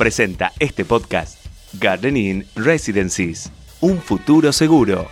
Presenta este podcast Gardening Residencies. Un futuro seguro.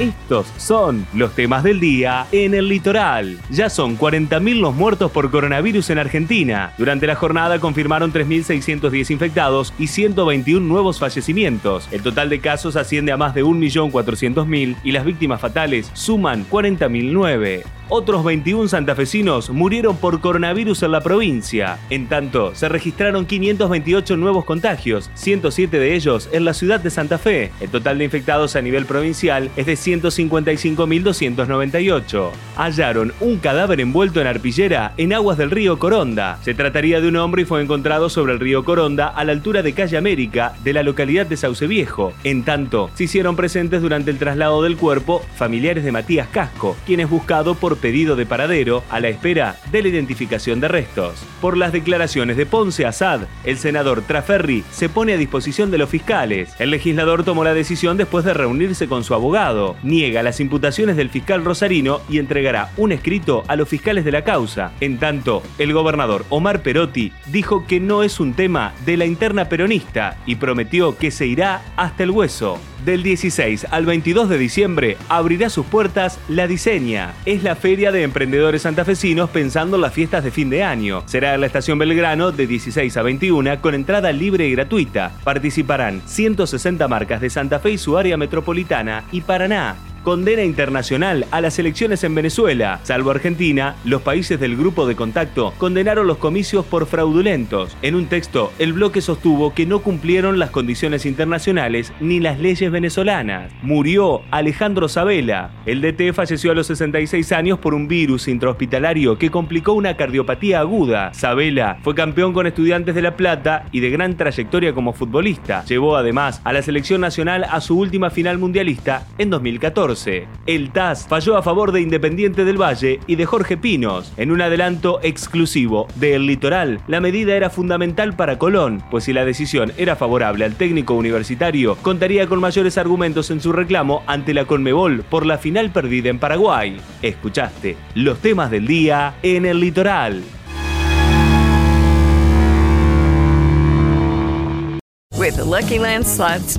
Estos son los temas del día en el litoral. Ya son 40.000 los muertos por coronavirus en Argentina. Durante la jornada confirmaron 3.610 infectados y 121 nuevos fallecimientos. El total de casos asciende a más de 1.400.000 y las víctimas fatales suman 40.009. Otros 21 santafesinos murieron por coronavirus en la provincia. En tanto, se registraron 528 nuevos contagios, 107 de ellos en la ciudad de Santa Fe. El total de infectados a nivel provincial es de 155.298. Hallaron un cadáver envuelto en arpillera en aguas del río Coronda. Se trataría de un hombre y fue encontrado sobre el río Coronda a la altura de Calle América de la localidad de Sauce Viejo. En tanto, se hicieron presentes durante el traslado del cuerpo familiares de Matías Casco, quien es buscado por pedido de paradero a la espera de la identificación de restos. Por las declaraciones de Ponce Asad, el senador Traferri se pone a disposición de los fiscales. El legislador tomó la decisión después de reunirse con su abogado. Niega las imputaciones del fiscal Rosarino y entregará un escrito a los fiscales de la causa. En tanto, el gobernador Omar Perotti dijo que no es un tema de la interna peronista y prometió que se irá hasta el hueso. Del 16 al 22 de diciembre abrirá sus puertas La Diseña. Es la feria de emprendedores santafesinos pensando en las fiestas de fin de año. Será en la estación Belgrano de 16 a 21 con entrada libre y gratuita. Participarán 160 marcas de Santa Fe y su área metropolitana y Paraná condena internacional a las elecciones en Venezuela. Salvo Argentina, los países del grupo de contacto condenaron los comicios por fraudulentos. En un texto, el bloque sostuvo que no cumplieron las condiciones internacionales ni las leyes venezolanas. Murió Alejandro Sabela. El DT falleció a los 66 años por un virus intrahospitalario que complicó una cardiopatía aguda. Sabela fue campeón con Estudiantes de La Plata y de gran trayectoria como futbolista. Llevó además a la selección nacional a su última final mundialista en 2014. El TAS falló a favor de Independiente del Valle y de Jorge Pinos. En un adelanto exclusivo de El Litoral, la medida era fundamental para Colón, pues si la decisión era favorable al técnico universitario, contaría con mayores argumentos en su reclamo ante la Conmebol por la final perdida en Paraguay. Escuchaste los temas del día en El Litoral. Lucky Land slots.